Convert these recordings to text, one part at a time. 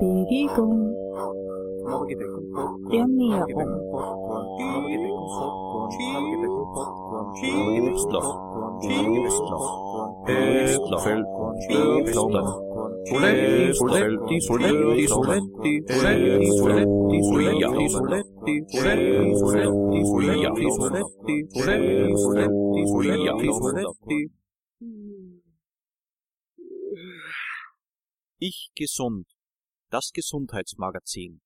Bewegung, Ernährung, Soletti, Soletti, Soletti, Soletti, Soletti, Soletti, Soletti, Soletti, Soletti, Soletti, Soletti, Soletti, Soletti, Soletti, Soletti. Ich gesund. Das Gesundheitsmagazin.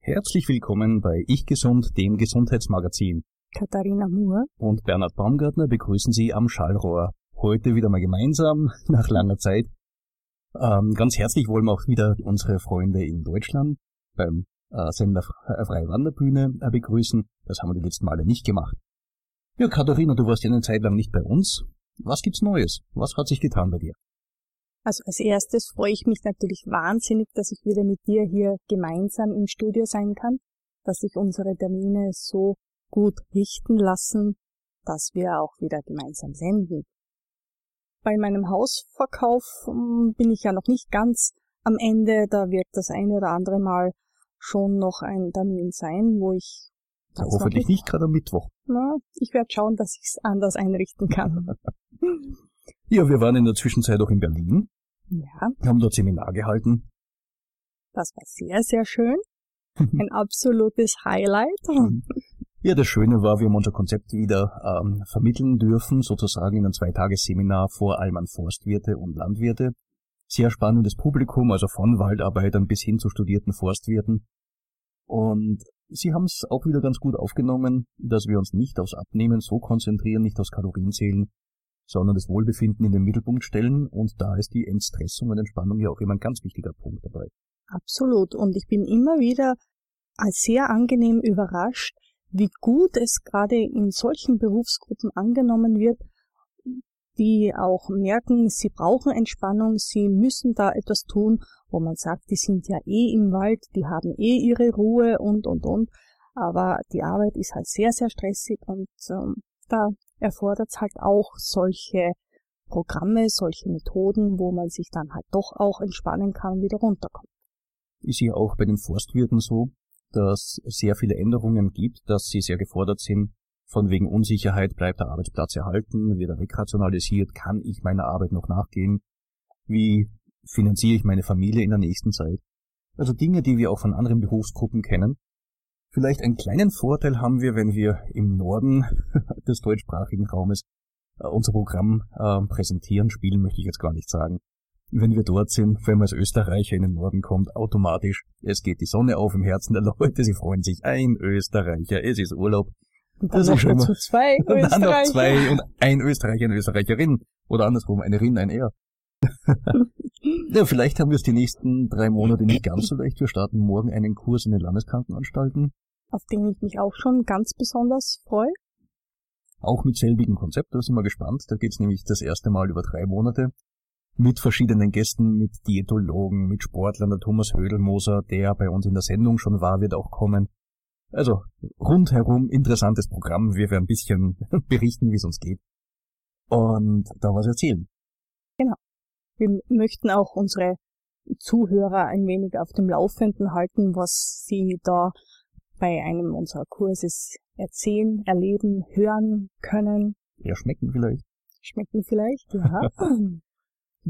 Herzlich willkommen bei Ich Gesund, dem Gesundheitsmagazin. Katharina Moore. Und Bernhard Baumgartner begrüßen Sie am Schallrohr. Heute wieder mal gemeinsam, nach langer Zeit. Ähm, ganz herzlich wollen wir auch wieder unsere Freunde in Deutschland beim äh, Sender äh, Freie Wanderbühne äh, begrüßen. Das haben wir die letzten Male nicht gemacht. Ja, Katharina, du warst ja eine Zeit lang nicht bei uns. Was gibt's Neues? Was hat sich getan bei dir? Also als erstes freue ich mich natürlich wahnsinnig, dass ich wieder mit dir hier gemeinsam im Studio sein kann, dass sich unsere Termine so gut richten lassen, dass wir auch wieder gemeinsam senden. Bei meinem Hausverkauf um, bin ich ja noch nicht ganz am Ende. Da wird das eine oder andere Mal schon noch ein Termin sein, wo ich ja, hoffentlich nicht, nicht gerade am Mittwoch. Na, ich werde schauen, dass ich es anders einrichten kann. ja, wir waren in der Zwischenzeit auch in Berlin. Ja. Wir haben dort Seminar gehalten. Das war sehr, sehr schön. Ein absolutes Highlight. Ja, das Schöne war, wir haben unser Konzept wieder ähm, vermitteln dürfen, sozusagen in ein Zweitagesseminar vor allem an Forstwirte und Landwirte. Sehr spannendes Publikum, also von Waldarbeitern bis hin zu studierten Forstwirten. Und sie haben es auch wieder ganz gut aufgenommen, dass wir uns nicht aufs Abnehmen so konzentrieren, nicht aufs Kalorienzählen, sondern das Wohlbefinden in den Mittelpunkt stellen. Und da ist die Entstressung und Entspannung ja auch immer ein ganz wichtiger Punkt dabei. Absolut. Und ich bin immer wieder sehr angenehm überrascht, wie gut es gerade in solchen Berufsgruppen angenommen wird, die auch merken, sie brauchen Entspannung, sie müssen da etwas tun, wo man sagt, die sind ja eh im Wald, die haben eh ihre Ruhe und, und, und. Aber die Arbeit ist halt sehr, sehr stressig und ähm, da erfordert es halt auch solche Programme, solche Methoden, wo man sich dann halt doch auch entspannen kann und wieder runterkommt. Ist ja auch bei den Forstwirten so, dass es sehr viele Änderungen gibt, dass sie sehr gefordert sind. Von wegen Unsicherheit bleibt der Arbeitsplatz erhalten, wird er wegrationalisiert, kann ich meiner Arbeit noch nachgehen, wie finanziere ich meine Familie in der nächsten Zeit. Also Dinge, die wir auch von anderen Berufsgruppen kennen. Vielleicht einen kleinen Vorteil haben wir, wenn wir im Norden des deutschsprachigen Raumes äh, unser Programm äh, präsentieren, spielen möchte ich jetzt gar nicht sagen wenn wir dort sind, wenn man als Österreicher in den Norden kommt, automatisch, es geht die Sonne auf im Herzen der Leute, sie freuen sich, ein Österreicher, es ist Urlaub. Und dann das noch dazu zwei und dann noch zwei und ein Österreicher, eine Österreicherin. Oder andersrum, eine Rin, ein Er. ja, vielleicht haben wir es die nächsten drei Monate nicht ganz so leicht. Wir starten morgen einen Kurs in den Landeskrankenanstalten. Auf den ich mich auch schon ganz besonders freue. Auch mit selbigem Konzept, da sind wir gespannt. Da geht's nämlich das erste Mal über drei Monate mit verschiedenen Gästen, mit Diätologen, mit Sportlern. Der Thomas Hödelmoser, der bei uns in der Sendung schon war, wird auch kommen. Also rundherum interessantes Programm. Wir werden ein bisschen berichten, wie es uns geht. Und da was erzählen. Genau. Wir möchten auch unsere Zuhörer ein wenig auf dem Laufenden halten, was sie da bei einem unserer Kurses erzählen, erleben, hören können. Ja, schmecken vielleicht. Schmecken vielleicht, ja.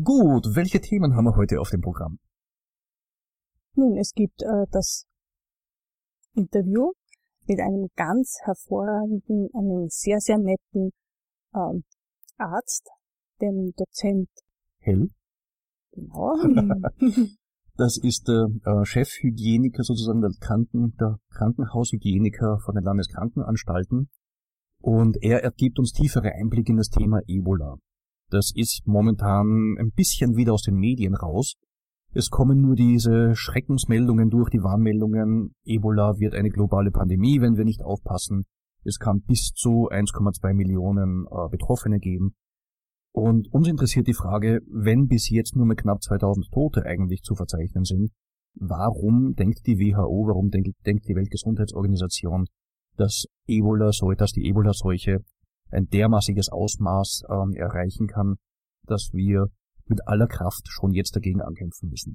Gut, welche Themen haben wir heute auf dem Programm? Nun, es gibt äh, das Interview mit einem ganz hervorragenden, einem sehr, sehr netten ähm, Arzt, dem Dozent Hell. Genau. das ist der äh, Chefhygieniker sozusagen der, Kranken, der Krankenhaushygieniker von den Landeskrankenanstalten und er ergibt uns tiefere Einblicke in das Thema Ebola. Das ist momentan ein bisschen wieder aus den Medien raus. Es kommen nur diese Schreckensmeldungen durch, die Warnmeldungen. Ebola wird eine globale Pandemie, wenn wir nicht aufpassen. Es kann bis zu 1,2 Millionen äh, Betroffene geben. Und uns interessiert die Frage, wenn bis jetzt nur mit knapp 2000 Tote eigentlich zu verzeichnen sind, warum denkt die WHO, warum denkt, denkt die Weltgesundheitsorganisation, dass Ebola, dass die Ebola-Seuche ein dermaßiges Ausmaß ähm, erreichen kann, dass wir mit aller Kraft schon jetzt dagegen ankämpfen müssen.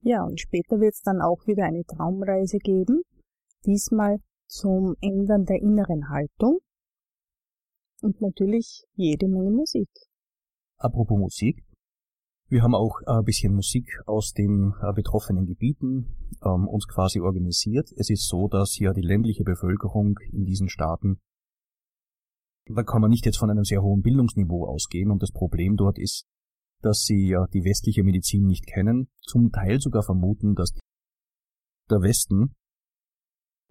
Ja, und später wird es dann auch wieder eine Traumreise geben, diesmal zum Ändern der inneren Haltung und natürlich jede Menge Musik. Apropos Musik, wir haben auch ein bisschen Musik aus den äh, betroffenen Gebieten ähm, uns quasi organisiert. Es ist so, dass ja die ländliche Bevölkerung in diesen Staaten, da kann man nicht jetzt von einem sehr hohen Bildungsniveau ausgehen und das Problem dort ist, dass sie ja die westliche Medizin nicht kennen, zum Teil sogar vermuten, dass der Westen,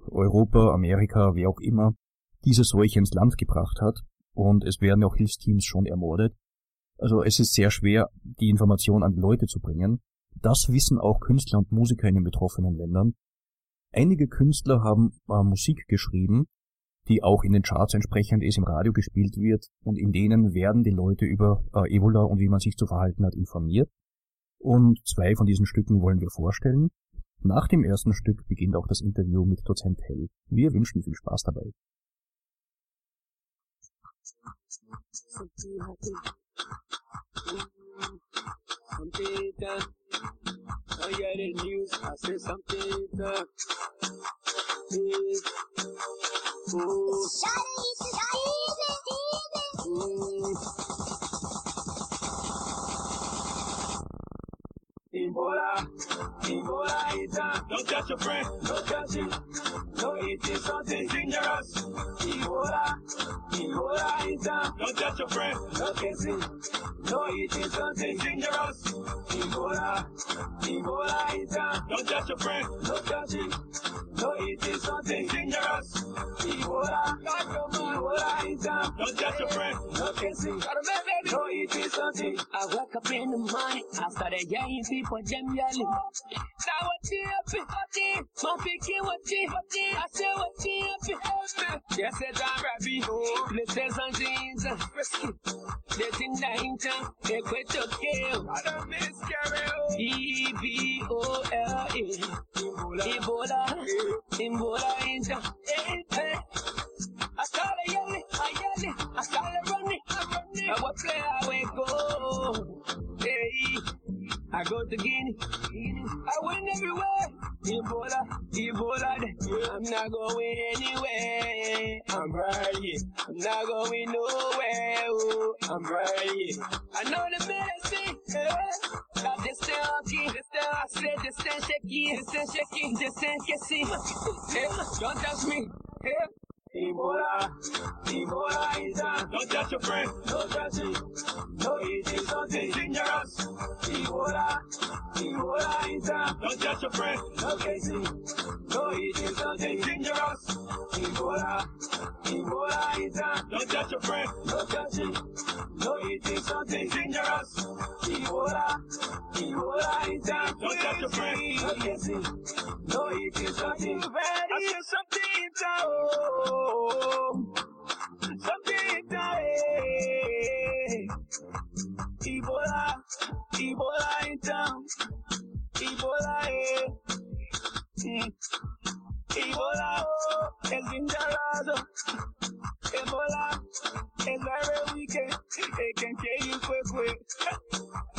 Europa, Amerika, wer auch immer, diese Seuche ins Land gebracht hat und es werden auch Hilfsteams schon ermordet also es ist sehr schwer, die Information an die Leute zu bringen. Das wissen auch Künstler und Musiker in den betroffenen Ländern. Einige Künstler haben äh, Musik geschrieben, die auch in den Charts entsprechend ist, im Radio gespielt wird und in denen werden die Leute über äh, Ebola und wie man sich zu verhalten hat informiert. Und zwei von diesen Stücken wollen wir vorstellen. Nach dem ersten Stück beginnt auch das Interview mit Dozent Hell. Wir wünschen viel Spaß dabei. Something done. Oh yeah, the news. I said something done. Ooh. Ooh. Ebola, Ebola is a, don't touch your friend, don't touch it. No, it is something dangerous. Ebola, Ebola is a, don't touch your friend, look at it, don't kiss it. No, it is something dangerous. Ebola, Ebola is a, don't touch your friend, don't touch it. No, it is something dangerous. Ebola, Ebola is a, don't touch your friend, don't kiss it. No, it is something. I wake up in the morning, I started yelling people for them yelling. Now what you happy? My picking what you I say what you happy? Yes, it's a rabbi. Let's say something risky. There's in danger. They quit to kill. I don't miscarry. E B O L E. Ebola. Ebola inja. I started yelling, I yelling, I started running, I running. I will play, I will go. I go to Guinea. I win everywhere. Ebola, Ebola, I'm not going anywhere. I'm right here. I'm not going nowhere. Oh, I'm right here. I know the medicine. Yeah. Stop this donkey. This down, I said this stand shaky. This stand shaky. This stand kissy. Don't touch me. Ebola, Ebola is a, don't touch your friend, don't touch it. No, it is something dangerous. Ebola, Ebola is a, don't touch your friend, no Casey. No, it is something dangerous. Ebola, Ebola is a, don't touch your friend, don't touch it. No, it is something dangerous. Ebola, Ebola is a, don't touch your friend, no Casey. No, it is something, said something down. Something dying. Ebola, Ebola in town. Ebola, eh. Mm. Ebola, oh, es dangerous. Ebola, es very wicked. It can kill you quick, quick.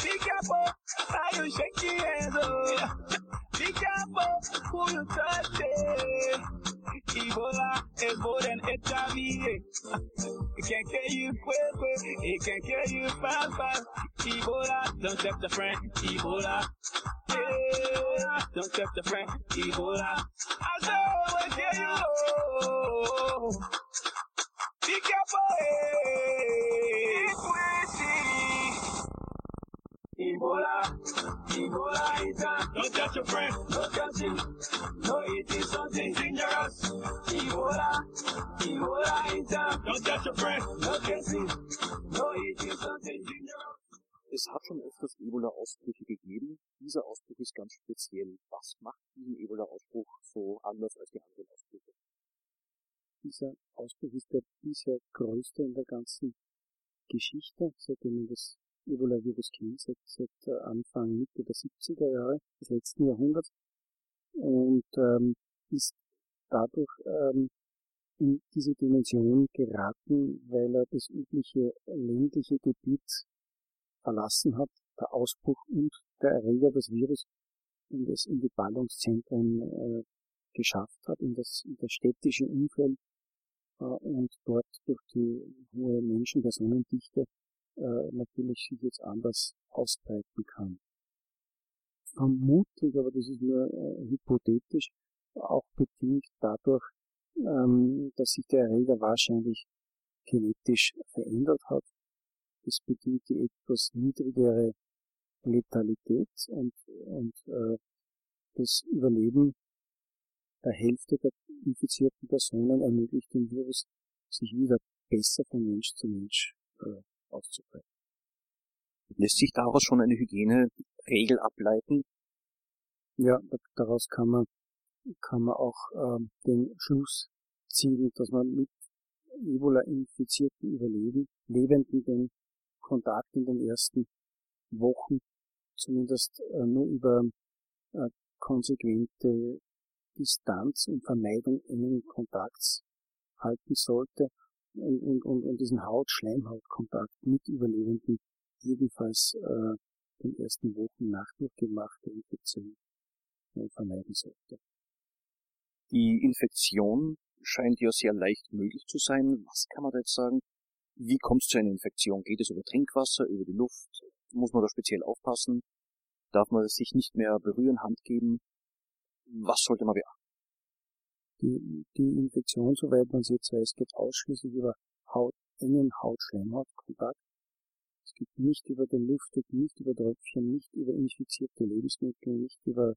Be careful how you shake your hands, oh. Be careful who you touch, it. Can kill you fast, fast. Ebola, don't touch the friend. Ebola. Yeah, don't touch the friend. Ebola. I saw will kill you. Be careful. Eh. Ebola, Ebola is a, don't touch your friend, don't touch it. No, it is something dangerous. Ebola, Ebola is a, don't touch your friend, don't touch it. No, it is something dangerous. Es hat schon öfters Ebola-Ausbrüche gegeben. Dieser Ausbruch ist ganz speziell. Was macht diesen Ebola-Ausbruch so anders als die anderen Ausbrüche? Dieser Ausbruch ist der bisher größte in der ganzen Geschichte, seitdem man das Ebola-Virus kennt, seit, seit äh, Anfang, Mitte der 70er Jahre des letzten Jahrhunderts. Und ähm, ist dadurch ähm, in diese Dimension geraten, weil er das übliche ländliche Gebiet verlassen hat, der Ausbruch und der Erreger, das Virus, und es in die Ballungszentren äh, geschafft hat, in das, in das städtische Umfeld äh, und dort durch die hohe Menschenpersonendichte äh, natürlich sich jetzt anders ausbreiten kann. Vermutlich, aber das ist nur äh, hypothetisch, auch bedingt dadurch, ähm, dass sich der Erreger wahrscheinlich genetisch verändert hat. Das bedingt die etwas niedrigere Letalität und, und äh, das Überleben der Hälfte der infizierten Personen ermöglicht dem Virus, sich wieder besser von Mensch zu Mensch äh, auszubreiten. Lässt sich daraus schon eine Hygieneregel ableiten? Ja, daraus kann man, kann man auch ähm, den Schluss ziehen, dass man mit Ebola-infizierten Überleben, Lebenden den Kontakt in den ersten Wochen zumindest äh, nur über äh, konsequente Distanz und Vermeidung engen Kontakts halten sollte und, und, und, und diesen Haut-Schleimhaut-Kontakt mit Überlebenden jedenfalls äh, den ersten Wochen nach durchgemachter Infektion äh, vermeiden sollte. Die Infektion scheint ja sehr leicht möglich zu sein. Was kann man da jetzt sagen? Wie kommt es zu einer Infektion? Geht es über Trinkwasser, über die Luft? Muss man da speziell aufpassen? Darf man sich nicht mehr berühren, Hand geben? Was sollte man beachten? Die, die Infektion, soweit man sie jetzt weiß, geht ausschließlich über Haut, engen Haut-Schleimhaut-Kontakt. Es geht nicht über den Luftweg, nicht über Tröpfchen, nicht über infizierte Lebensmittel, nicht über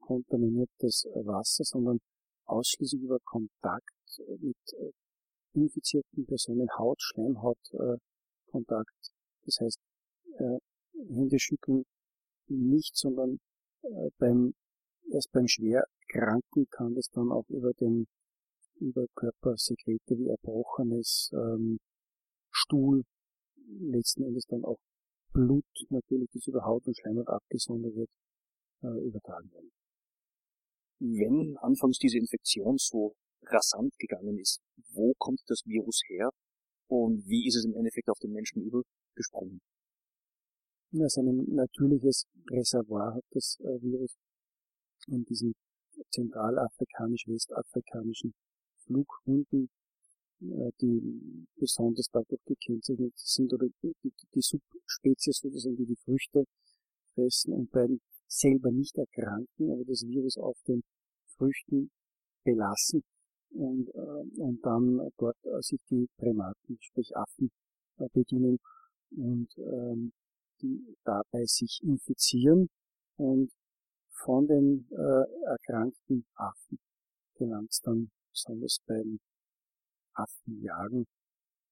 kontaminiertes Wasser, sondern ausschließlich über Kontakt mit äh, infizierten Personen, Haut, Schleimhaut, äh, Kontakt. Das heißt, äh, Hände schütteln nicht, sondern äh, beim, erst beim Schwerkranken kann das dann auch über den, über Körpersekrete wie Erbrochenes, ähm, Stuhl, letzten Endes dann auch Blut natürlich, das über Haut und Schleimhaut abgesondert wird, äh, übertragen werden wenn anfangs diese Infektion so rasant gegangen ist, wo kommt das Virus her und wie ist es im Endeffekt auf den Menschen übergesprungen? Ja, sein natürliches Reservoir hat das äh, Virus in diesen zentralafrikanisch-westafrikanischen Flughunden, äh, die besonders dadurch gekennzeichnet sind, oder die, Subspezies sozusagen, die die Früchte fressen und bei selber nicht erkranken, aber das Virus auf den Früchten belassen und, äh, und dann dort äh, sich die Primaten, sprich Affen, bedienen und ähm, die dabei sich infizieren und von den äh, erkrankten Affen gelangt es dann besonders beim Affenjagen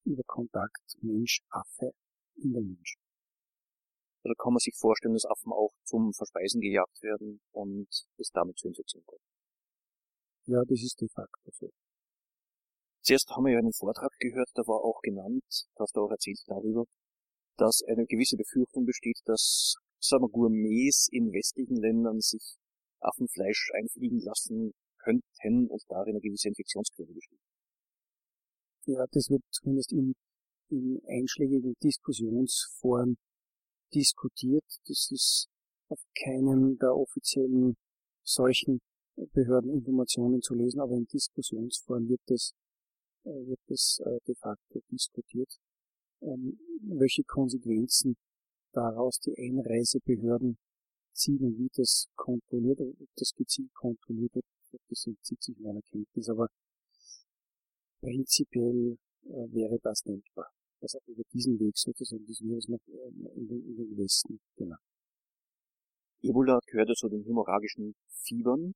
über Kontakt Mensch-Affe in den Menschen. Oder kann man sich vorstellen, dass Affen auch zum Verspeisen gejagt werden und es damit zur Infektion kommt? Ja, das ist de facto so. Zuerst haben wir ja einen Vortrag gehört, da war auch genannt, da hast du auch erzählt darüber, dass eine gewisse Befürchtung besteht, dass, wir, Gourmets in westlichen Ländern sich Affenfleisch einfliegen lassen könnten und darin eine gewisse Infektionsquelle besteht. Ja, das wird zumindest in, in einschlägigen Diskussionsforen diskutiert. Das ist auf keinem der offiziellen solchen Behördeninformationen zu lesen, aber in Diskussionsforen wird es, äh, wird es äh, de facto diskutiert, ähm, welche Konsequenzen daraus die Einreisebehörden ziehen und wie das kontrolliert, ob das gezielt kontrolliert wird, das entzieht sich meiner Kenntnis, aber prinzipiell äh, wäre das denkbar dass auch über diesen Weg sozusagen das Virus noch in den, in den Westen gelangt. Ebola gehört ja zu den hämorrhagischen Fiebern.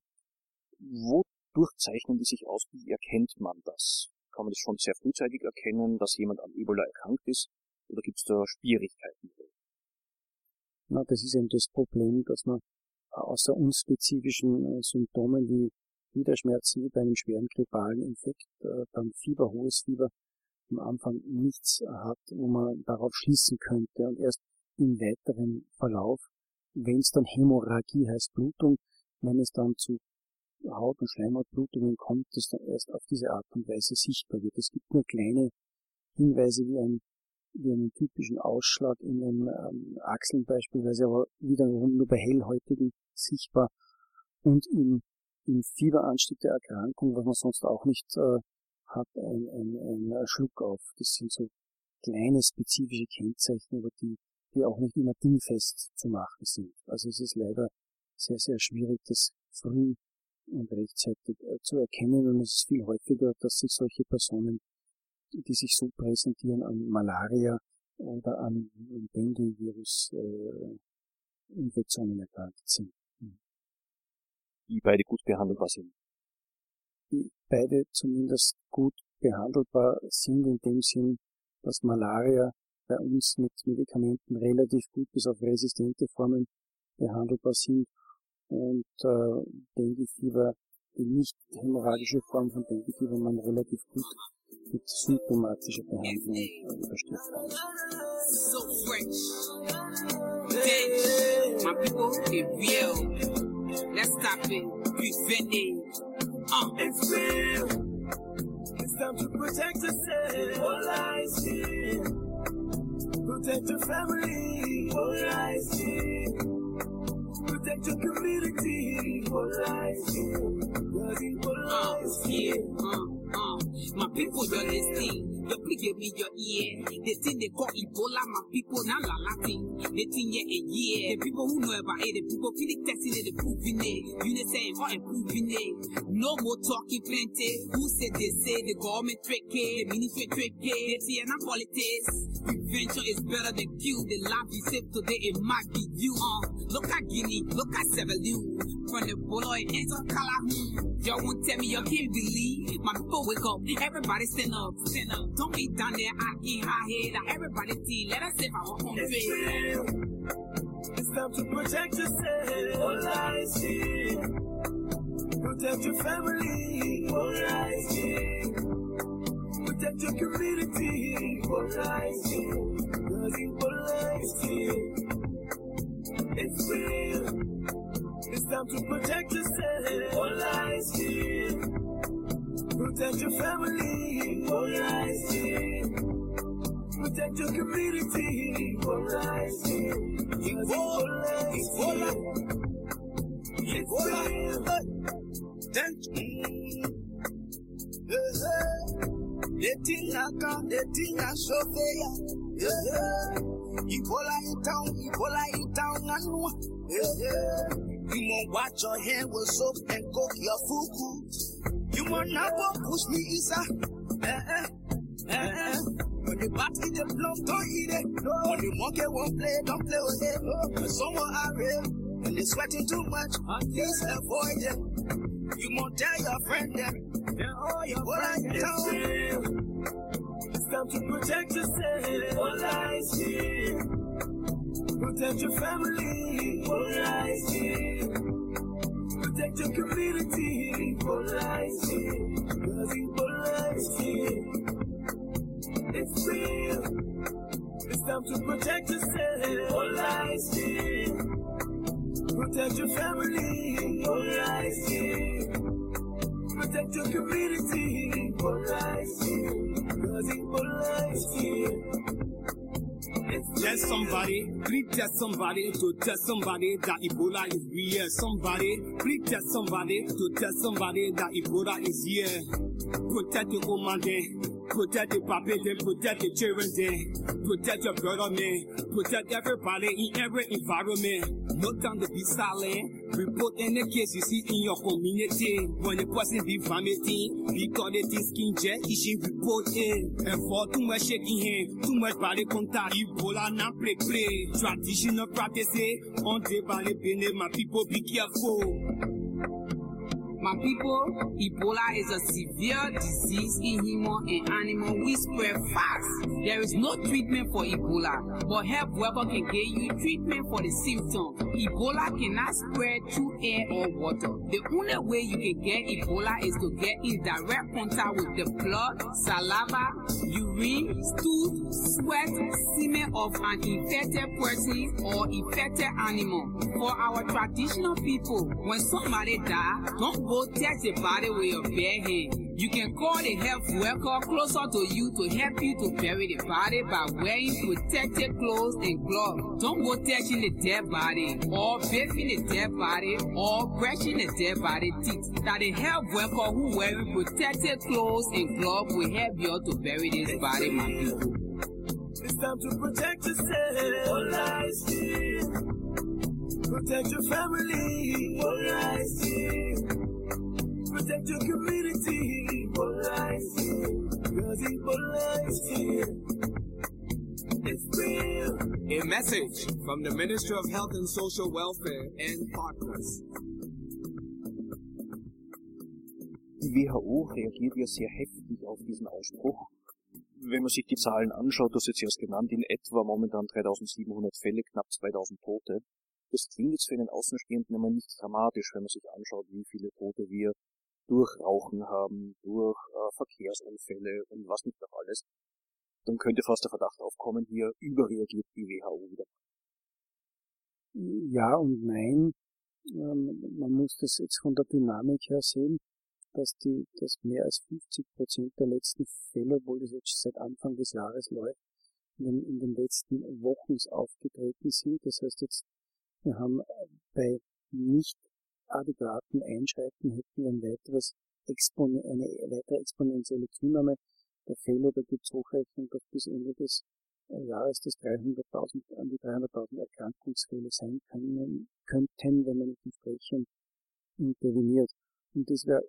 Wodurch zeichnen die sich aus? Wie erkennt man das? Kann man das schon sehr frühzeitig erkennen, dass jemand an Ebola erkrankt ist? Oder gibt es da Schwierigkeiten? Na, das ist eben das Problem, dass man außer unspezifischen äh, Symptomen wie Gliederschmerzen wie bei einem schweren grippalen Infekt, äh, dann Fieber, hohes Fieber, am Anfang nichts hat, wo man darauf schließen könnte und erst im weiteren Verlauf, wenn es dann Hämorrhagie heißt Blutung, wenn es dann zu Haut- und Schleimhautblutungen kommt, das dann erst auf diese Art und Weise sichtbar wird. Es gibt nur kleine Hinweise wie ein einen typischen Ausschlag in den ähm, Achseln beispielsweise, aber wiederum nur bei Hellhäutigen sichtbar und im, im Fieberanstieg der Erkrankung, was man sonst auch nicht äh, hat, ein, ein, ein Schluck auf. Das sind so kleine spezifische Kennzeichen, aber die, die auch nicht immer dingfest zu machen sind. Also es ist leider sehr, sehr schwierig, das früh und rechtzeitig äh, zu erkennen und es ist viel häufiger, dass sich solche Personen, die sich so präsentieren, an Malaria oder an Dengue-Virus-Infektionen äh, erkrankt sind. Die beide gut behandelbar sind. Die beide zumindest gut behandelbar sind in dem Sinn, dass Malaria bei uns mit Medikamenten relativ gut bis auf resistente Formen behandelbar sind und äh, Dengue-Fieber, die nicht hämorrhagische Form von Dengue-Fieber, man relativ gut mit symptomatischer Behandlung übersteht. So fresh. Dead. My people, they real. Let's stop it. Prevent it. Uh. It's real. It's time to protect yourself. All I see. Protect your family. All I see. Protect your community. All I see. All I see. Uh, uh, uh. My people, you're listening. The big give me your ear. The thing they call Ebola, my people now la Latin. The thing yeah a year. The people who know about it, the people feeling testing it, the proving it. You know saying or improving it. No more talking plenty. Who said they say the government trick it, the ministry trick it, the TNA politics. Prevention is better than cure. The life you save today, it might be you. Uh, look at Guinea, look at Sevalu. From the Boloy ends on Calhoun. Y'all won't tell me you can't believe. My people wake up, everybody stand up, stand up. Don't be down there acting high head. Now Everybody see, let us save our own country. It's time to protect yourself. All I see. Protect your family. All I see. Protect your community. All I see. Cause all I see. It's real. It's time to protect yourself. All I see. Protect your family, all I see. Protect your community, all I see. All I see. It's real. The thing I come, the thing I show for ya. Ebola in town, Ebola in town, I know. You won't wash your hand with soap and cook your fuku. You want not push me isa. Eh eh eh eh. When the party the blow, don't eat it. When the monkey won't play, don't play with it. When someone are real, when they sweating too much, please avoid it. You won't tell your friend that. Oh, your what are you doing? It's time to protect yourself. All I see. Protect your family. All I see. Protect your community. All I see. Cause all I see. It's real. It's time to protect yourself. All I see. Protect your family. All I see. Protect your community. All I see. Cause all I see. Tell somebody, please tell somebody to tell somebody that Ebola is real. Somebody, please tell somebody to tell somebody that Ebola is here. Protect your woman then, protect the then, protect the children then, protect your brother man, protect everybody in every environment. No time to be silent. Report any case you see in your community. When the person be vomiting, because they think skin jet, you should report in. And for too much shaking hand, too much body contact, Ebola not play play. Traditional practices, eh? on the body my people be careful. My people, Ebola is a severe disease in human and animal We spread fast. There is no treatment for Ebola, but health worker can get you treatment for the symptom. Ebola cannot spread through air or water. The only way you can get Ebola is to get in direct contact with the blood, saliva, urine, stool, sweat, semen of an infected person or infected animal. For our traditional people, when somebody dies, don't touch the body with your bare hand. You can call the health worker closer to you to help you to bury the body by wearing protective clothes and gloves. Don't go touching the dead body or bathing the dead body or brushing the dead body teeth. That the health worker who wearing protective clothes and gloves will help you to bury this body, my people. It's time to protect yourself. All. Protect your family. All I see. Protect your community. All I see. Cause Ebola is here. It's real. A message from the Ministry of Health and Social Welfare and partners. Die WHO reagiert ja sehr heftig auf diesen Ausbruch. Wenn man sich die Zahlen anschaut, das ist jetzt erst genannt, in etwa momentan 3700 Fälle, knapp 2000 Tote. Das klingt jetzt für einen Außenstehenden immer nicht dramatisch, wenn man sich anschaut, wie viele Tote wir durch Rauchen haben, durch äh, Verkehrsunfälle und was nicht noch alles. Dann könnte fast der Verdacht aufkommen, hier überreagiert die WHO wieder. Ja und nein. Ähm, man muss das jetzt von der Dynamik her sehen, dass die, dass mehr als 50 Prozent der letzten Fälle, obwohl das jetzt seit Anfang des Jahres läuft, in den, in den letzten Wochen aufgetreten sind. Das heißt jetzt, wir haben bei nicht adäquaten Einschreiten hätten wir ein weiteres Expon eine weitere exponentielle Zunahme der Fälle. Da gibt es Hochrechnung, dass bis Ende des äh, Jahres das 300.000 an die 300.000 Erkrankungsfälle sein können, könnten, wenn man nicht entsprechend interveniert. Und das wäre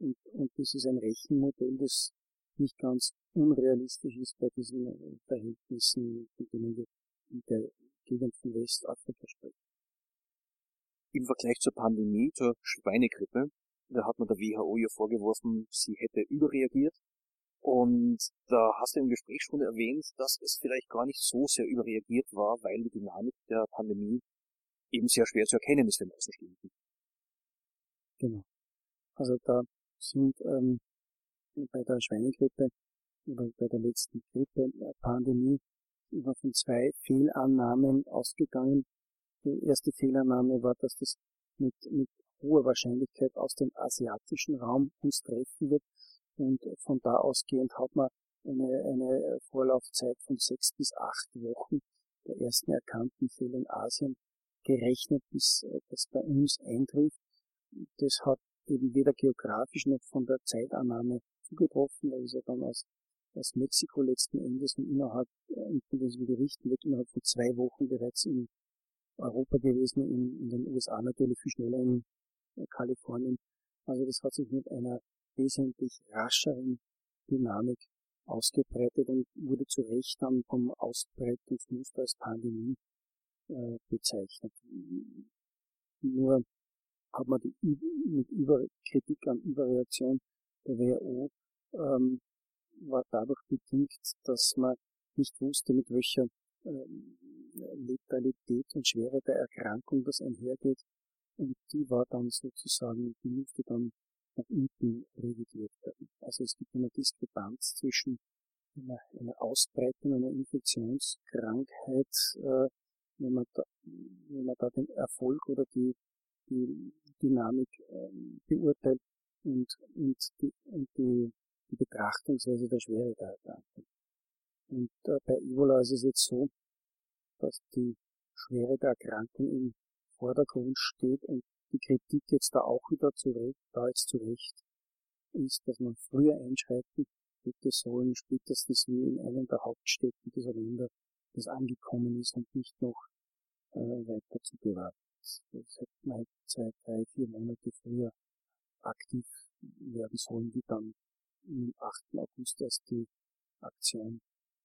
und, und das ist ein Rechenmodell, das nicht ganz unrealistisch ist bei diesen äh, Verhältnissen, von denen wir in der Gegend von Westafrika sprechen. Im Vergleich zur Pandemie, zur Schweinegrippe, da hat man der WHO ja vorgeworfen, sie hätte überreagiert. Und da hast du im Gespräch schon erwähnt, dass es vielleicht gar nicht so sehr überreagiert war, weil die Dynamik der Pandemie eben sehr schwer zu erkennen ist für den Außenstehenden. Genau. Also da sind ähm, bei der Schweinegrippe bei der letzten Grippe-Pandemie immer von zwei Fehlannahmen ausgegangen. Die erste Fehlannahme war, dass das mit, mit hoher Wahrscheinlichkeit aus dem asiatischen Raum uns treffen wird. Und von da ausgehend hat man eine, eine Vorlaufzeit von sechs bis acht Wochen der ersten erkannten Fälle in Asien gerechnet, bis äh, das bei uns eintrifft. Das hat eben weder geografisch noch von der Zeitannahme zugetroffen, weil es ja dann aus, aus Mexiko letzten Endes und innerhalb, äh, von diesem berichten wird, innerhalb von zwei Wochen bereits in Europa gewesen, in, in den USA natürlich viel schneller in äh, Kalifornien. Also das hat sich mit einer wesentlich rascheren Dynamik ausgebreitet und wurde zu Recht dann vom Ausbreitungsmuster als Pandemie äh, bezeichnet. Nur hat man die, mit Über an Überreaktion der WHO ähm, war dadurch bedingt, dass man nicht wusste, mit welcher ähm, Letalität und Schwere der Erkrankung das einhergeht. Und die war dann sozusagen, die musste dann nach unten revidiert werden. Also es gibt eine Diskrepanz zwischen einer, einer Ausbreitung einer Infektionskrankheit, äh, wenn man da, wenn man da den Erfolg oder die die Dynamik ähm, beurteilt und, und, die, und die, die Betrachtungsweise der Schwere der Erkrankung. Und äh, bei Ebola ist es jetzt so, dass die Schwere der Erkrankung im Vordergrund steht und die Kritik jetzt da auch wieder zurecht, da jetzt zurecht ist, dass man früher einschreiten hätte sollen, spätestens wie in einem der Hauptstädten dieser Länder das angekommen ist und nicht noch äh, weiter zu bewarten das hätte man zwei, drei, vier Monate früher aktiv werden sollen, die dann am 8. August erst die Aktion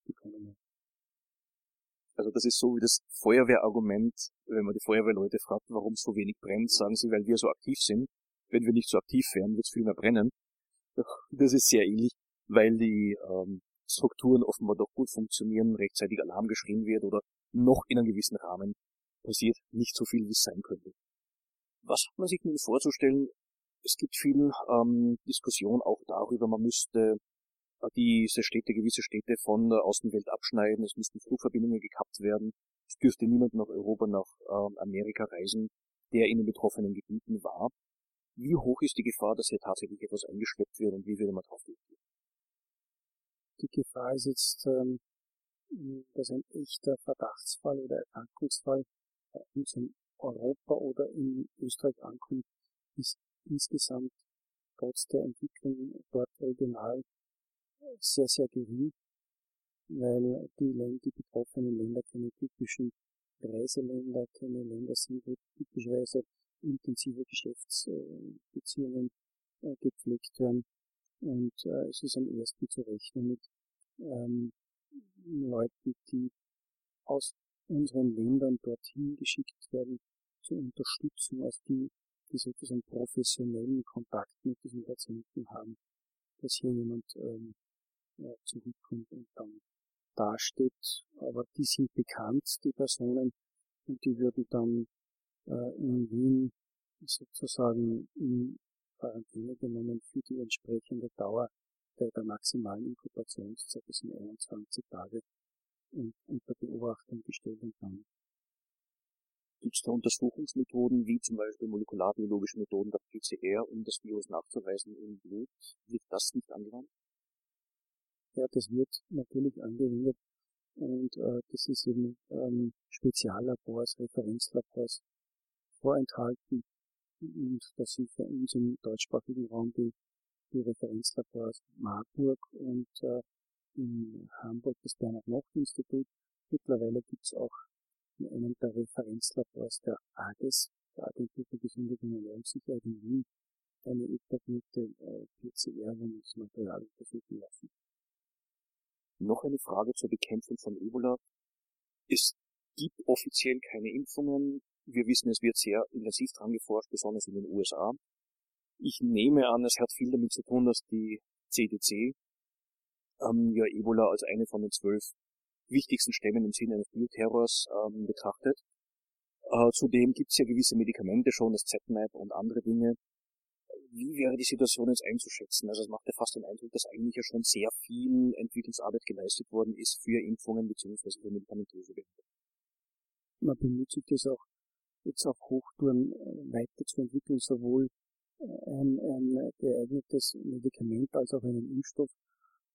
bekommen hat. Also das ist so wie das Feuerwehrargument, wenn man die Feuerwehrleute fragt, warum so wenig brennt, sagen sie, weil wir so aktiv sind. Wenn wir nicht so aktiv wären, wird es viel mehr brennen. Das ist sehr ähnlich, weil die ähm, Strukturen offenbar doch gut funktionieren, rechtzeitig Alarm geschrien wird oder noch in einem gewissen Rahmen passiert nicht so viel, wie es sein könnte. Was hat man sich nun vorzustellen? Es gibt viel ähm, Diskussion auch darüber, man müsste diese Städte, gewisse Städte von der Außenwelt abschneiden, es müssten Flugverbindungen gekappt werden, es dürfte niemand nach Europa, nach ähm, Amerika reisen, der in den betroffenen Gebieten war. Wie hoch ist die Gefahr, dass hier tatsächlich etwas eingeschleppt wird und wie würde man darauf reagieren? Die Gefahr ist jetzt, ähm, dass ein echter Verdachtsfall oder Erkrankungsfall bei uns in Europa oder in Österreich ankommt, ist insgesamt trotz der Entwicklung dort regional sehr, sehr gering, weil die, die betroffenen Länder keine typischen Reiseländer, keine Länder sind, wo typischerweise intensive Geschäftsbeziehungen äh, gepflegt werden. Und äh, es ist am ersten zu rechnen mit ähm, Leuten, die aus unseren Ländern dorthin geschickt werden zur Unterstützung, also die, die sozusagen professionellen Kontakt mit diesen Patienten haben, dass hier jemand ähm, ja, zurückkommt und dann dasteht. Aber die sind bekannt, die Personen, und die würden dann äh, in Wien sozusagen in Quarantäne genommen für die entsprechende Dauer der, der maximalen Inkubationszeit, das sind 21 Tage, und unter Beobachtung gestellt und dann. Gibt es da Untersuchungsmethoden, wie zum Beispiel molekularbiologische Methoden der PCR, um das Virus nachzuweisen im Blut? Wird das nicht angewandt? Ja, das wird natürlich angewendet und äh, das ist in ähm, Speziallabors, Referenzlabors vorenthalten und das sind für uns im deutschsprachigen Raum die, die Referenzlabors Marburg und äh, in Hamburg das Bernhard-Nocht-Institut. Mittlerweile gibt es auch in einem der Referenzlabors der AGES, der Agentur für Gesundheit und Ernährungssicherheit in Wien, eine etablierte äh, PCR, wo man das Material untersuchen lassen. Noch eine Frage zur Bekämpfung von Ebola. Es gibt offiziell keine Impfungen. Wir wissen, es wird sehr intensiv dran geforscht, besonders in den USA. Ich nehme an, es hat viel damit zu tun, dass die CDC ähm, ja Ebola als eine von den zwölf wichtigsten Stämmen im Sinne eines Bioterrors ähm, betrachtet. Äh, zudem gibt es ja gewisse Medikamente schon, das ZMAP und andere Dinge. Wie wäre die Situation jetzt einzuschätzen? Also es macht ja fast den Eindruck, dass eigentlich ja schon sehr viel Entwicklungsarbeit geleistet worden ist für Impfungen bzw. für medikamentöse Behandlung. Man bemüht sich das auch jetzt auf Hochtouren äh, weiterzuentwickeln, sowohl äh, ein, ein geeignetes Medikament als auch einen Impfstoff.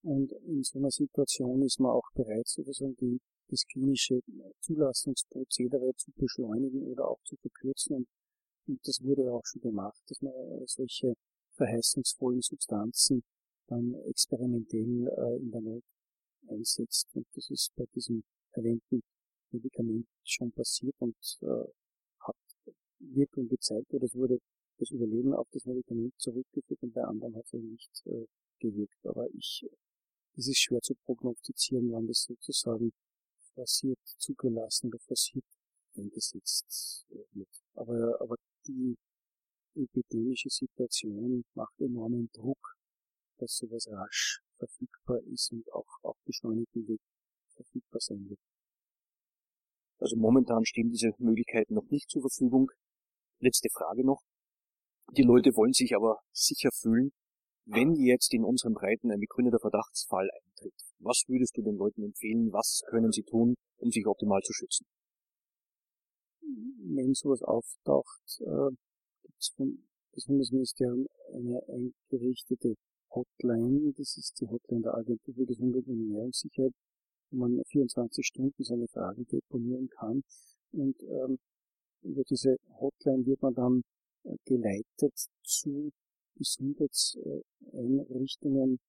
Und in so einer Situation ist man auch bereit, sozusagen die, das klinische Zulassungsprozedere zu beschleunigen oder auch zu verkürzen. Und, und das wurde auch schon gemacht, dass man äh, solche verheißungsvollen Substanzen dann experimentell äh, in der Not einsetzt. Und das ist bei diesem erwähnten Medikament schon passiert und äh, hat Wirkung gezeigt oder es wurde das Überleben auf das Medikament zurückgeführt und bei anderen hat es nicht gewirkt. Aber ich es ist schwer zu prognostizieren, wann das sozusagen forciert zugelassen oder forciert eingesetzt wird. Aber, aber die epidemische Situation macht enormen Druck, dass sowas rasch verfügbar ist und auch auf beschleunigten Weg verfügbar sein wird. Also momentan stehen diese Möglichkeiten noch nicht zur Verfügung. Letzte Frage noch. Die Leute wollen sich aber sicher fühlen, wenn jetzt in unseren Breiten ein begründeter Verdachtsfall eintritt, was würdest du den Leuten empfehlen? Was können sie tun, um sich optimal zu schützen? Wenn sowas auftaucht, äh, gibt es vom Gesundheitsministerium eine eingerichtete Hotline. Das ist die Hotline der Agentur für Gesundheit und Ernährungssicherheit, wo man 24 Stunden seine Fragen deponieren kann. Und ähm, über diese Hotline wird man dann äh, geleitet zu Gesundheitseinrichtungen,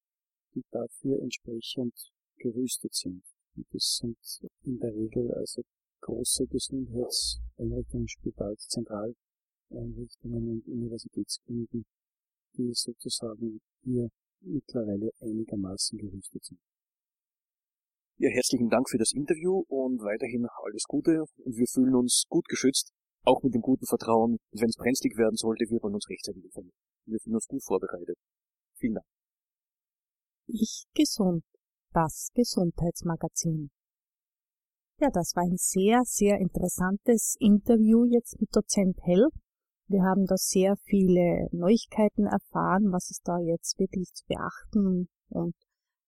die dafür entsprechend gerüstet sind. Und das sind in der Regel also große Gesundheitseinrichtungen, Spitalzentraleinrichtungen und Universitätskliniken, die sozusagen hier mittlerweile einigermaßen gerüstet sind. Ja, herzlichen Dank für das Interview und weiterhin alles Gute und wir fühlen uns gut geschützt, auch mit dem guten Vertrauen. Und wenn es brenzlig werden sollte, wird man uns rechtzeitig informieren. Wir sind uns gut vorbereitet. Vielen Dank. Ich gesund. Das Gesundheitsmagazin. Ja, das war ein sehr, sehr interessantes Interview jetzt mit Dozent Hell. Wir haben da sehr viele Neuigkeiten erfahren, was es da jetzt wirklich zu beachten und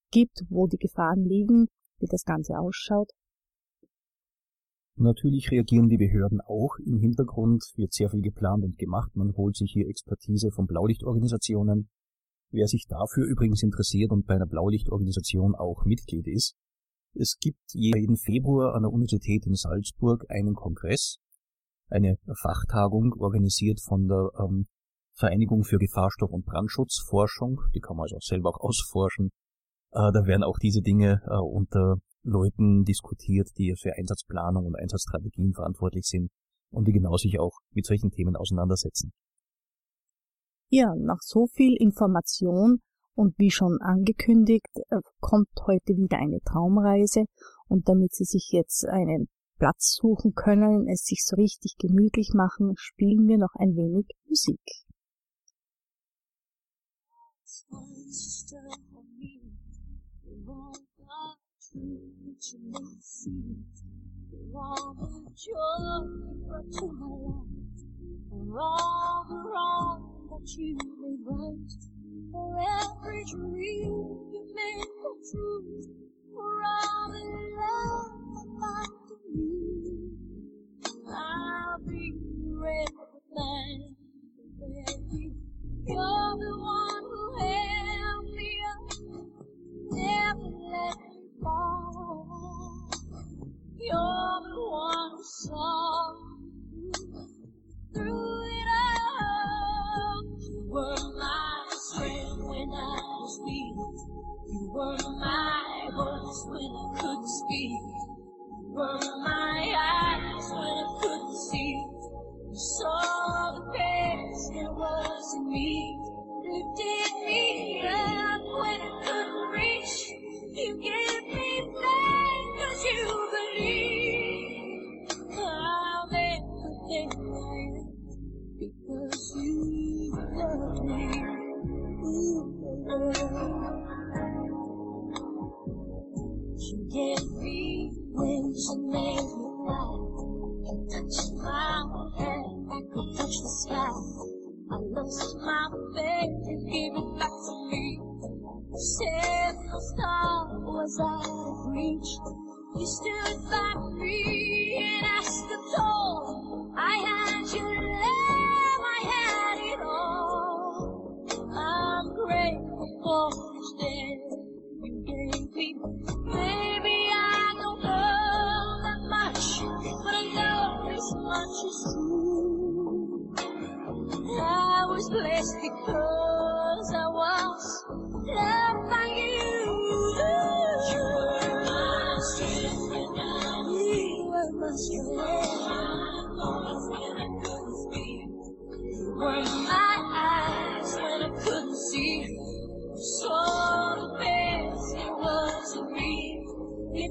gibt, wo die Gefahren liegen, wie das Ganze ausschaut. Natürlich reagieren die Behörden auch. Im Hintergrund wird sehr viel geplant und gemacht. Man holt sich hier Expertise von Blaulichtorganisationen. Wer sich dafür übrigens interessiert und bei einer Blaulichtorganisation auch Mitglied ist, es gibt jeden Februar an der Universität in Salzburg einen Kongress, eine Fachtagung organisiert von der ähm, Vereinigung für Gefahrstoff- und Brandschutzforschung. Die kann man also selber auch ausforschen. Äh, da werden auch diese Dinge äh, unter Leuten diskutiert, die für Einsatzplanung und Einsatzstrategien verantwortlich sind und die genau sich auch mit solchen Themen auseinandersetzen. Ja, nach so viel Information und wie schon angekündigt, äh, kommt heute wieder eine Traumreise und damit Sie sich jetzt einen Platz suchen können, es sich so richtig gemütlich machen, spielen wir noch ein wenig Musik. For every dream you made come true, for all the love that me, I'll be everything, baby. You're the one who held me up, never let me fall. You're the one who saw through were my voice when I couldn't speak. Were my eyes when I couldn't see. You saw the best there was in me. I lost my faith, you gave it back to me. Said my star was out of reach. You stood by me blessed because I was loved by you. You were my strength when I was You were my strength. You were my eyes when I couldn't see. Saw the best there was in me. Me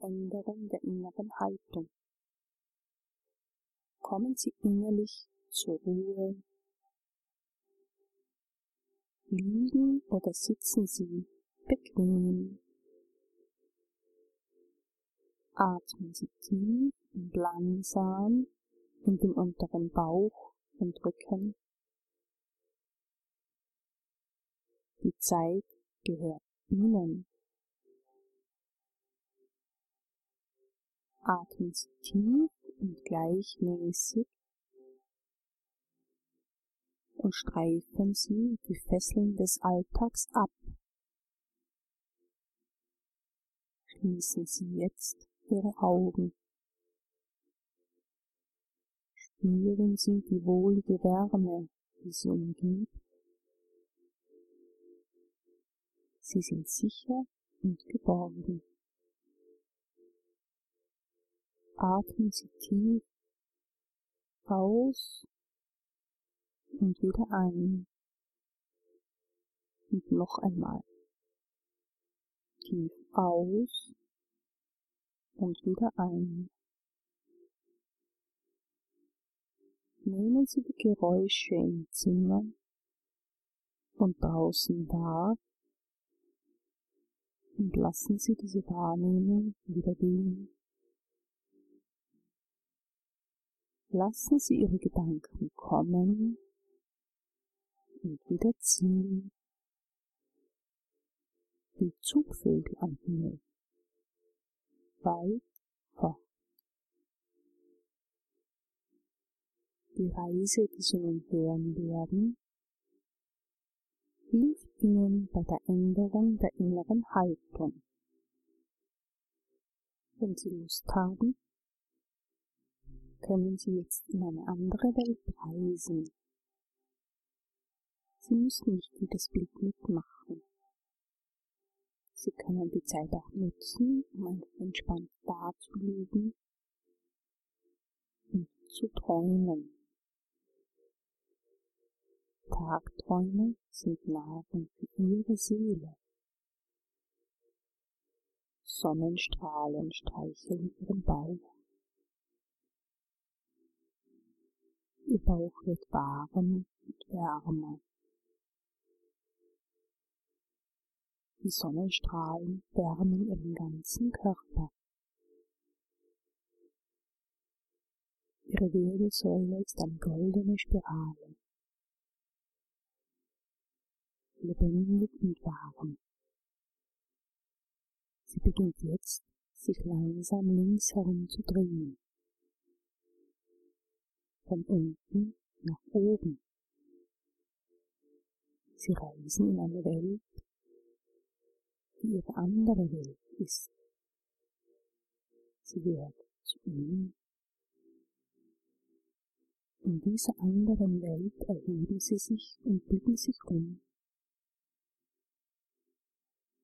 zur Änderung der inneren Haltung. Kommen Sie innerlich zur Ruhe. Liegen oder sitzen Sie bequem. Atmen Sie tief und langsam in den unteren Bauch und Rücken. Die Zeit gehört Ihnen. Atmen Sie tief und gleichmäßig und streifen Sie die Fesseln des Alltags ab. Schließen Sie jetzt Ihre Augen. Spüren Sie die wohlige Wärme, die Sie umgibt. Sie sind sicher und geborgen. Atmen Sie tief aus und wieder ein. Und noch einmal. Tief aus und wieder ein. Nehmen Sie die Geräusche im Zimmer und draußen wahr und lassen Sie diese Wahrnehmung wieder gehen. Lassen Sie Ihre Gedanken kommen und wieder ziehen, wie Zugvögel am Himmel, weit fort. Die Reise, die Sie nun hören werden, hilft Ihnen bei der Änderung der inneren Haltung. Wenn Sie Lust haben, können Sie jetzt in eine andere Welt reisen. Sie müssen nicht jedes Bild mitmachen. Sie können die Zeit auch nutzen, um einfach entspannt dazulegen und zu träumen. Tagträume sind Nahrung für Ihre Seele. Sonnenstrahlen streicheln Ihren Bauch. Ihr Bauch wird warm und wärmer. Die Sonnenstrahlen wärmen ihren ganzen Körper. Ihre Wirbelsäule ist eine goldene Spirale. Lebendig und warm. Sie beginnt jetzt, sich langsam links herum zu drehen von unten nach oben. Sie reisen in eine Welt, die ihre andere Welt ist. Sie wird zu ihnen. In dieser anderen Welt erheben sie sich und blicken sich um.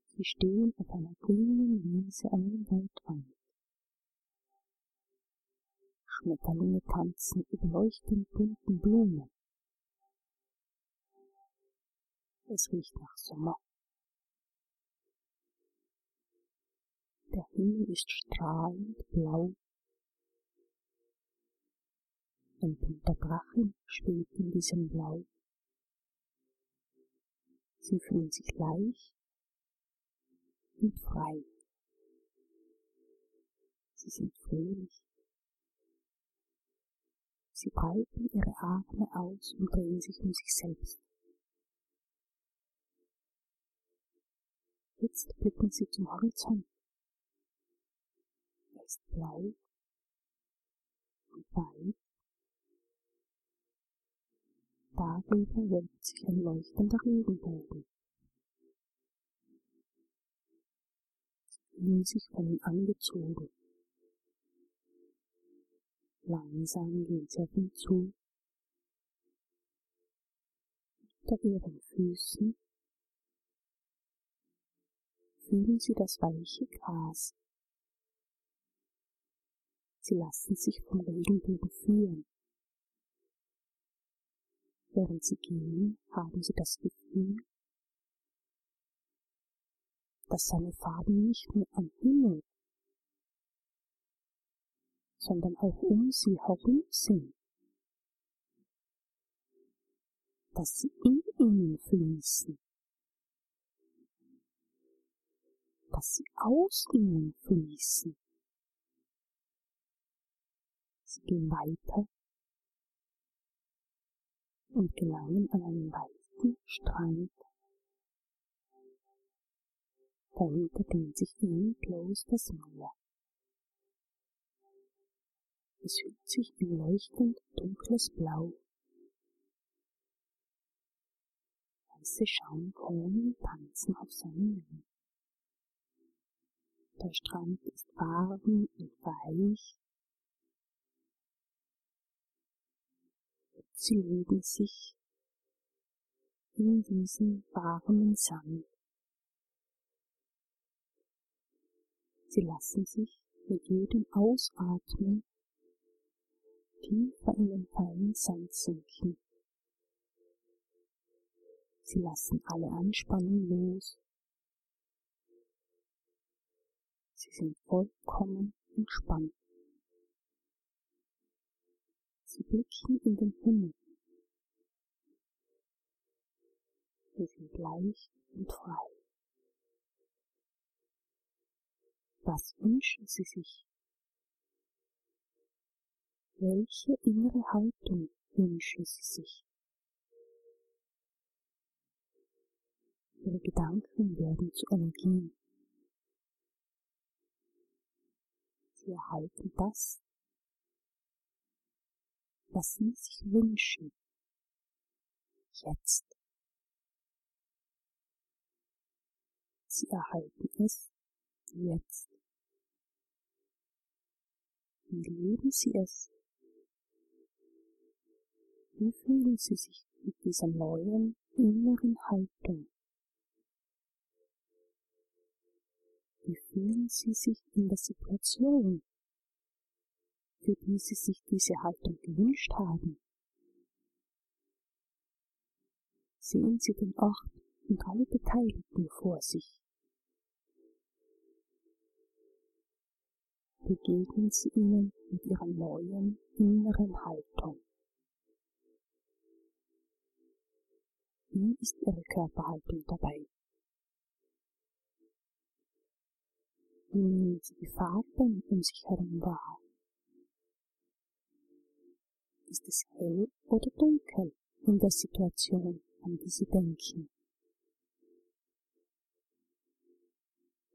Sie stehen auf einer grünen Wiese an einem Waldrand. Schmetterlinge tanzen über leuchtend bunten Blumen. Es riecht nach Sommer. Der Himmel ist strahlend blau. Ein bunter Drachen schwebt in diesem Blau. Sie fühlen sich leicht und frei. Sie sind fröhlich. Sie breiten ihre Arme aus und drehen sich um sich selbst. Jetzt blicken sie zum Horizont. Er ist blau und weit. Darüber wölbt sich ein leuchtender Regenbogen. Sie fühlen sich von ihm angezogen. Langsam gehen sie auf ihn zu. Unter ihren Füßen fühlen sie das weiche Gras. Sie lassen sich vom Regenbogen führen. Während sie gehen, haben sie das Gefühl, dass seine Farben nicht nur am Himmel, sondern auch um sie herum sind, dass sie in ihnen fließen, dass sie aus ihnen fließen. Sie gehen weiter und gelangen an einen weiten Strand. Dahinter dehnt sich endlos das Meer. Es hüllt sich in leuchtend dunkles Blau. Weiße Schaumkronen tanzen auf seinen Wellen. Der Strand ist warm und weich Sie legen sich in diesen warmen Sand. Sie lassen sich mit jedem Ausatmen tiefer in den feinen Sand sinken. Sie lassen alle Anspannung los. Sie sind vollkommen entspannt. Sie blicken in den Himmel. Sie sind leicht und frei. Was wünschen Sie sich? Welche innere Haltung wünschen Sie sich? Ihre Gedanken werden zu Energie. Sie erhalten das, was Sie sich wünschen. Jetzt. Sie erhalten es jetzt. Wie leben Sie es? Wie fühlen Sie sich mit dieser neuen inneren Haltung? Wie fühlen Sie sich in der Situation, für die sie sich diese Haltung gewünscht haben. Sehen Sie den Ort und alle Beteiligten vor sich. Begegnen Sie ihnen mit Ihrer neuen inneren Körperhaltung dabei? Nehmen Sie die Farben um sich herum wahr? Ist es hell oder dunkel in der Situation, an die Sie denken?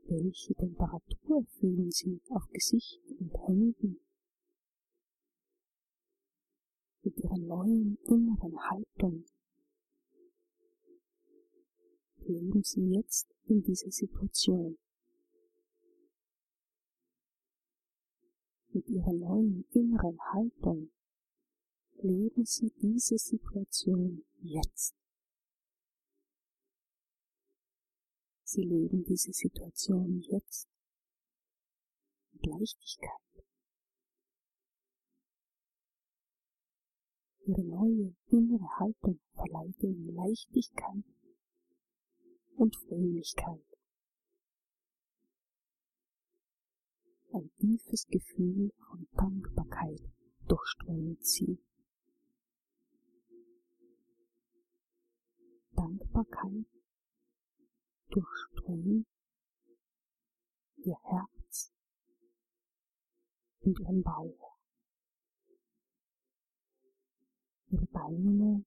Welche Temperatur fühlen Sie auf Gesicht und Händen? Mit Ihrer neuen inneren Haltung leben Sie jetzt in dieser Situation. Mit Ihrer neuen inneren Haltung leben Sie diese Situation jetzt. Sie leben diese Situation jetzt mit Leichtigkeit. Ihre neue innere Haltung verleiht Ihnen Leichtigkeit und Fröhlichkeit. Ein tiefes Gefühl von Dankbarkeit durchströmt sie. Dankbarkeit durchströmt ihr Herz und ihren Bauch, ihre Beine,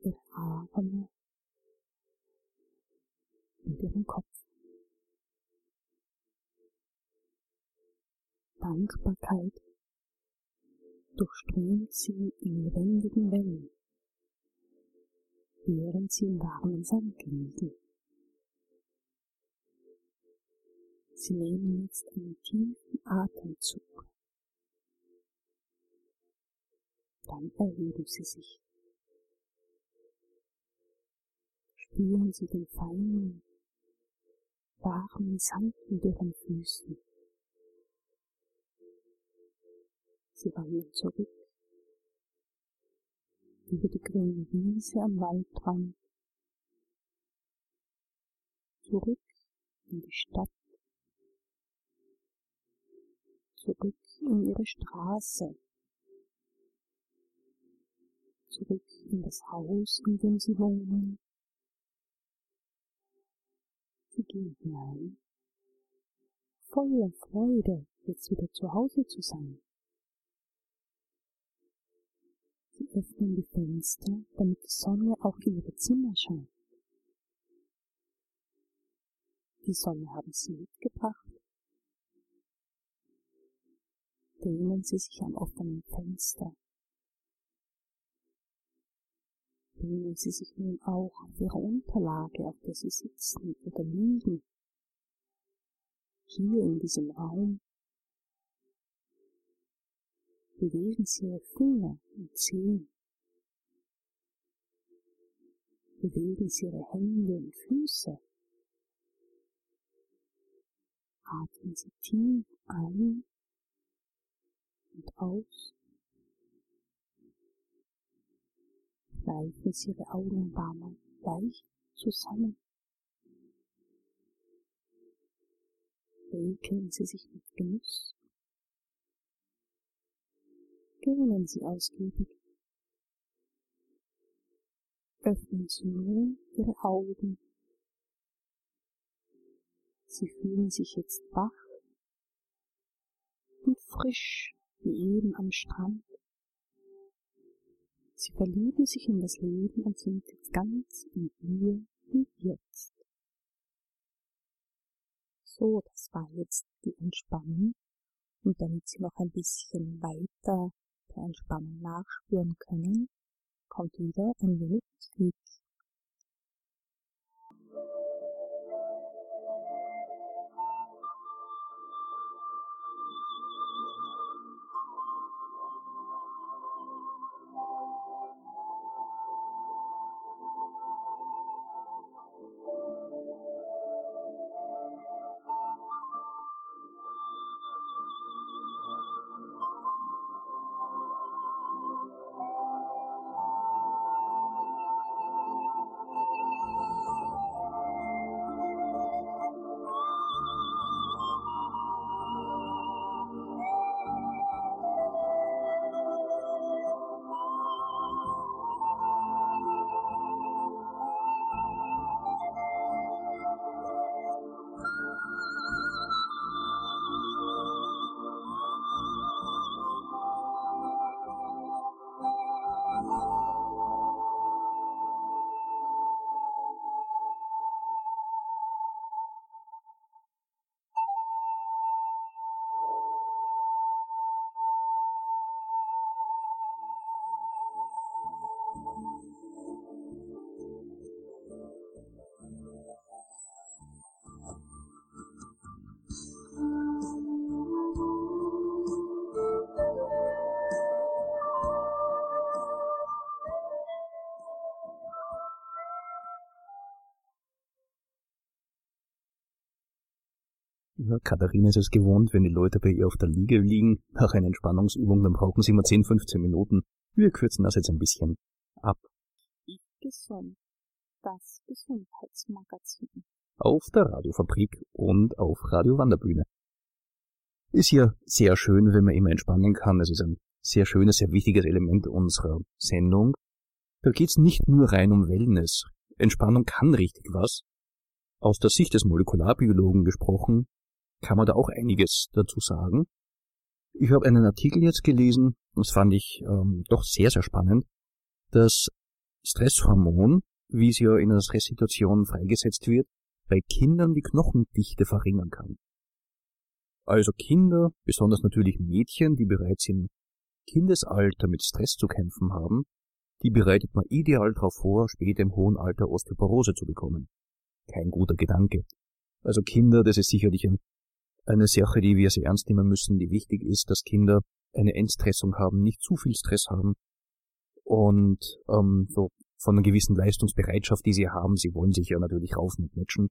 ihre Arme und ihren Kopf. Dankbarkeit durchströmt sie in lebendigen Wellen während sie im warmen Sand liegen. Sie nehmen jetzt einen tiefen Atemzug Dann erheben Sie sich. Spüren Sie den feinen, warmen Sand unter Ihren Füßen. Sie wandern zurück über die grüne Wiese am Waldrand, zurück in die Stadt, zurück in ihre Straße, zurück in das Haus, in dem sie wohnen. Sie gehen hinein, voller Freude, jetzt wieder zu Hause zu sein. Sie öffnen die Fenster, damit die Sonne auch in ihre Zimmer scheint. Die Sonne haben sie mitgebracht. Dehnen sie sich am offenen Fenster. Dehnen sie sich nun auch auf ihre Unterlage, auf der sie sitzen oder liegen. Hier in diesem Raum bewegen Sie Ihre Finger und Zehen. Bewegen Sie Ihre Hände und Füße. Atmen Sie tief ein und aus. Greifen Sie Ihre Augenbrauen leicht zusammen. Regeln Sie sich mit Genuss gähnen Sie ausgiebig. Öffnen Sie nun Ihre Augen. Sie fühlen sich jetzt wach und frisch wie eben am Strand. Sie verlieben sich in das Leben und sind jetzt ganz im Hier und Jetzt. So, das war jetzt die Entspannung. Und damit Sie noch ein bisschen weiter der Entspannung nachspüren können, kommt wieder ein wenig Musik. Katharina ist es gewohnt, wenn die Leute bei ihr auf der Liege liegen, nach einer Entspannungsübung, dann brauchen sie immer 10, 15 Minuten. Wir kürzen das jetzt ein bisschen ab. Gesund. Das Gesundheitsmagazin. Auf der Radiofabrik und auf Radio Wanderbühne. Ist ja sehr schön, wenn man immer entspannen kann. Es ist ein sehr schönes, sehr wichtiges Element unserer Sendung. Da geht's nicht nur rein um Wellness. Entspannung kann richtig was. Aus der Sicht des Molekularbiologen gesprochen, kann man da auch einiges dazu sagen. Ich habe einen Artikel jetzt gelesen, das fand ich ähm, doch sehr, sehr spannend. Das Stresshormon, wie es ja in einer Stresssituation freigesetzt wird, bei Kindern die Knochendichte verringern kann. Also Kinder, besonders natürlich Mädchen, die bereits im Kindesalter mit Stress zu kämpfen haben, die bereitet man ideal darauf vor, später im hohen Alter Osteoporose zu bekommen. Kein guter Gedanke. Also Kinder, das ist sicherlich ein eine Sache, die wir sehr ernst nehmen müssen, die wichtig ist, dass Kinder eine Entstressung haben, nicht zu viel Stress haben, und ähm, so von einer gewissen Leistungsbereitschaft, die sie haben. Sie wollen sich ja natürlich raufen und matchen,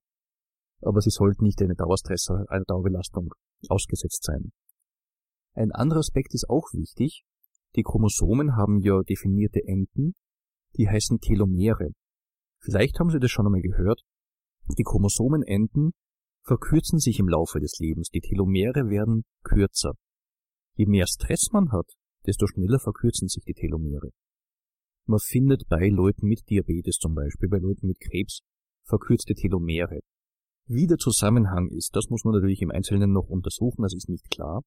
aber sie sollten nicht eine Dauerstresser, einer Dauerbelastung ausgesetzt sein. Ein anderer Aspekt ist auch wichtig. Die Chromosomen haben ja definierte Enden, die heißen Telomere. Vielleicht haben Sie das schon einmal gehört. Die Chromosomenenden verkürzen sich im Laufe des Lebens, die Telomere werden kürzer. Je mehr Stress man hat, desto schneller verkürzen sich die Telomere. Man findet bei Leuten mit Diabetes zum Beispiel, bei Leuten mit Krebs, verkürzte Telomere. Wie der Zusammenhang ist, das muss man natürlich im Einzelnen noch untersuchen, das ist nicht klar.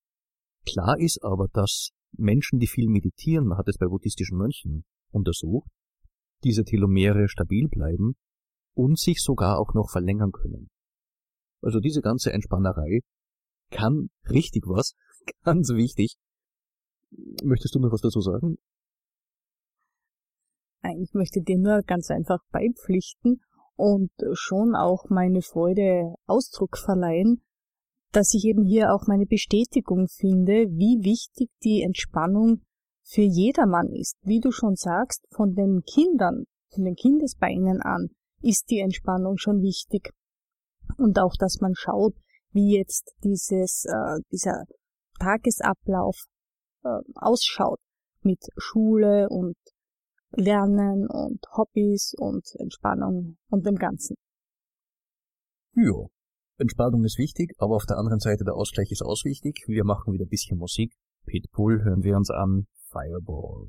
Klar ist aber, dass Menschen, die viel meditieren, man hat es bei buddhistischen Mönchen untersucht, diese Telomere stabil bleiben und sich sogar auch noch verlängern können. Also diese ganze Entspannerei kann richtig was, ganz wichtig. Möchtest du noch was dazu sagen? Ich möchte dir nur ganz einfach beipflichten und schon auch meine Freude Ausdruck verleihen, dass ich eben hier auch meine Bestätigung finde, wie wichtig die Entspannung für jedermann ist. Wie du schon sagst, von den Kindern, von den Kindesbeinen an ist die Entspannung schon wichtig. Und auch, dass man schaut, wie jetzt dieses, äh, dieser Tagesablauf äh, ausschaut mit Schule und Lernen und Hobbys und Entspannung und dem Ganzen. Ja, Entspannung ist wichtig, aber auf der anderen Seite der Ausgleich ist auch wichtig. Wir machen wieder ein bisschen Musik. Pitbull hören wir uns an. Fireball.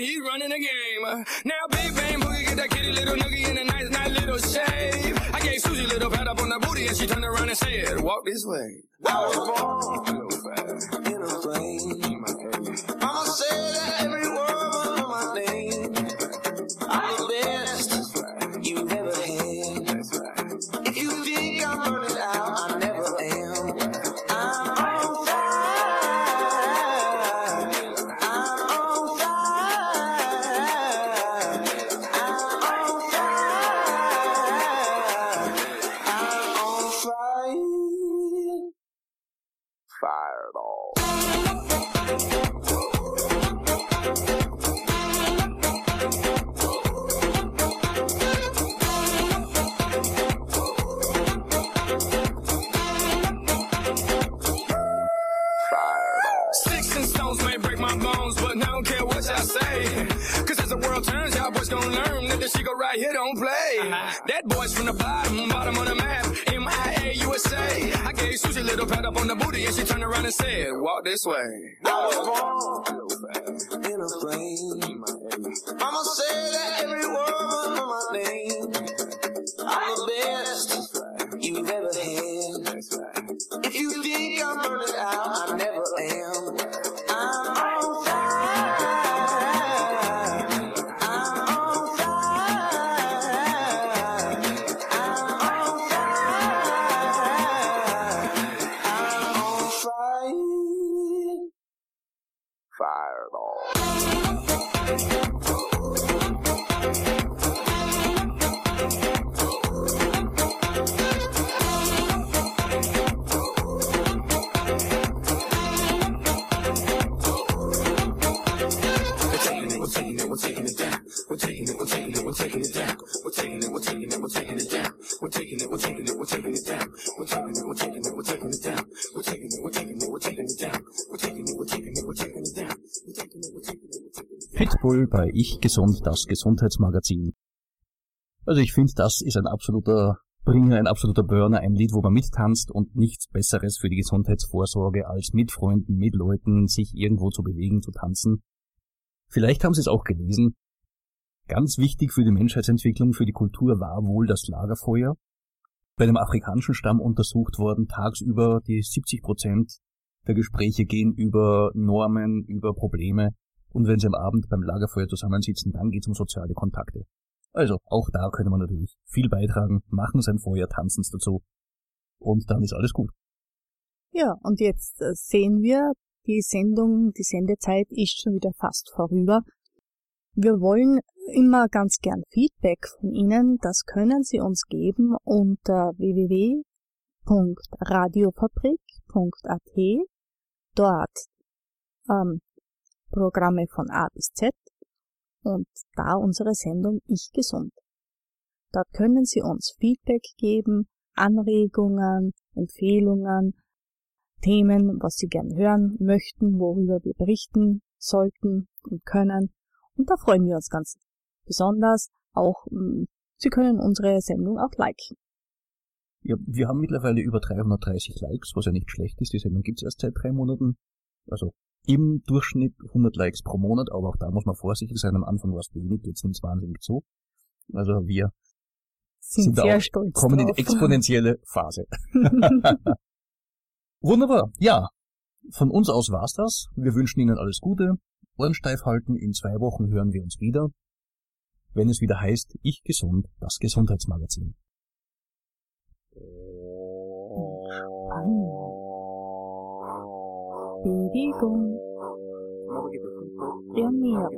He running the game. Now, big bang boogie, get that kitty little noogie in a nice, nice little shave. I gave Susie a little pat up on the booty, and she turned around and said, "Walk this way." I was Cause as the world turns, y'all boys gonna learn that this shit go right here don't play. Uh-huh. That boy's from the bottom, bottom of the map, M-I-A, USA. I gave Susie a little pat up on the booty and she turned around and said, walk this way. I was born in a flame. Mama said that every word was my name. I'm the best you've ever had. If you think I'm burning out, I never am. Pitbull bei Ich Gesund, das Gesundheitsmagazin. Also ich finde, das ist ein absoluter Bringer, ein absoluter Burner, ein Lied, wo man mittanzt und nichts Besseres für die Gesundheitsvorsorge als mit Freunden, mit Leuten sich irgendwo zu bewegen, zu tanzen. Vielleicht haben Sie es auch gelesen. Ganz wichtig für die Menschheitsentwicklung, für die Kultur war wohl das Lagerfeuer. Bei einem afrikanischen Stamm untersucht worden, tagsüber die 70 Prozent der Gespräche gehen über Normen, über Probleme. Und wenn sie am Abend beim Lagerfeuer zusammensitzen, dann geht es um soziale Kontakte. Also, auch da könnte man natürlich viel beitragen, machen sein Feuer, tanzen dazu. Und dann ist alles gut. Ja, und jetzt äh, sehen wir, die Sendung, die Sendezeit ist schon wieder fast vorüber. Wir wollen immer ganz gern Feedback von Ihnen. Das können Sie uns geben unter www.radiofabrik.at. Dort ähm, Programme von A bis Z und da unsere Sendung Ich Gesund. Dort können Sie uns Feedback geben, Anregungen, Empfehlungen, Themen, was Sie gern hören möchten, worüber wir berichten sollten und können. Und da freuen wir uns ganz besonders. Auch hm, Sie können unsere Sendung auch liken. Ja, wir haben mittlerweile über 330 Likes, was ja nicht schlecht ist. Die Sendung gibt's erst seit drei Monaten. Also im Durchschnitt 100 Likes pro Monat, aber auch da muss man vorsichtig sein. Am Anfang war es wenig, jetzt sind es wahnsinnig zu. Also wir sind, sind sehr auch, stolz kommen drauf. in die exponentielle Phase. Wunderbar. Ja, von uns aus war's das. Wir wünschen Ihnen alles Gute. Ohren steif halten. In zwei Wochen hören wir uns wieder. Wenn es wieder heißt, ich gesund, das Gesundheitsmagazin. Perigón. Dios mío.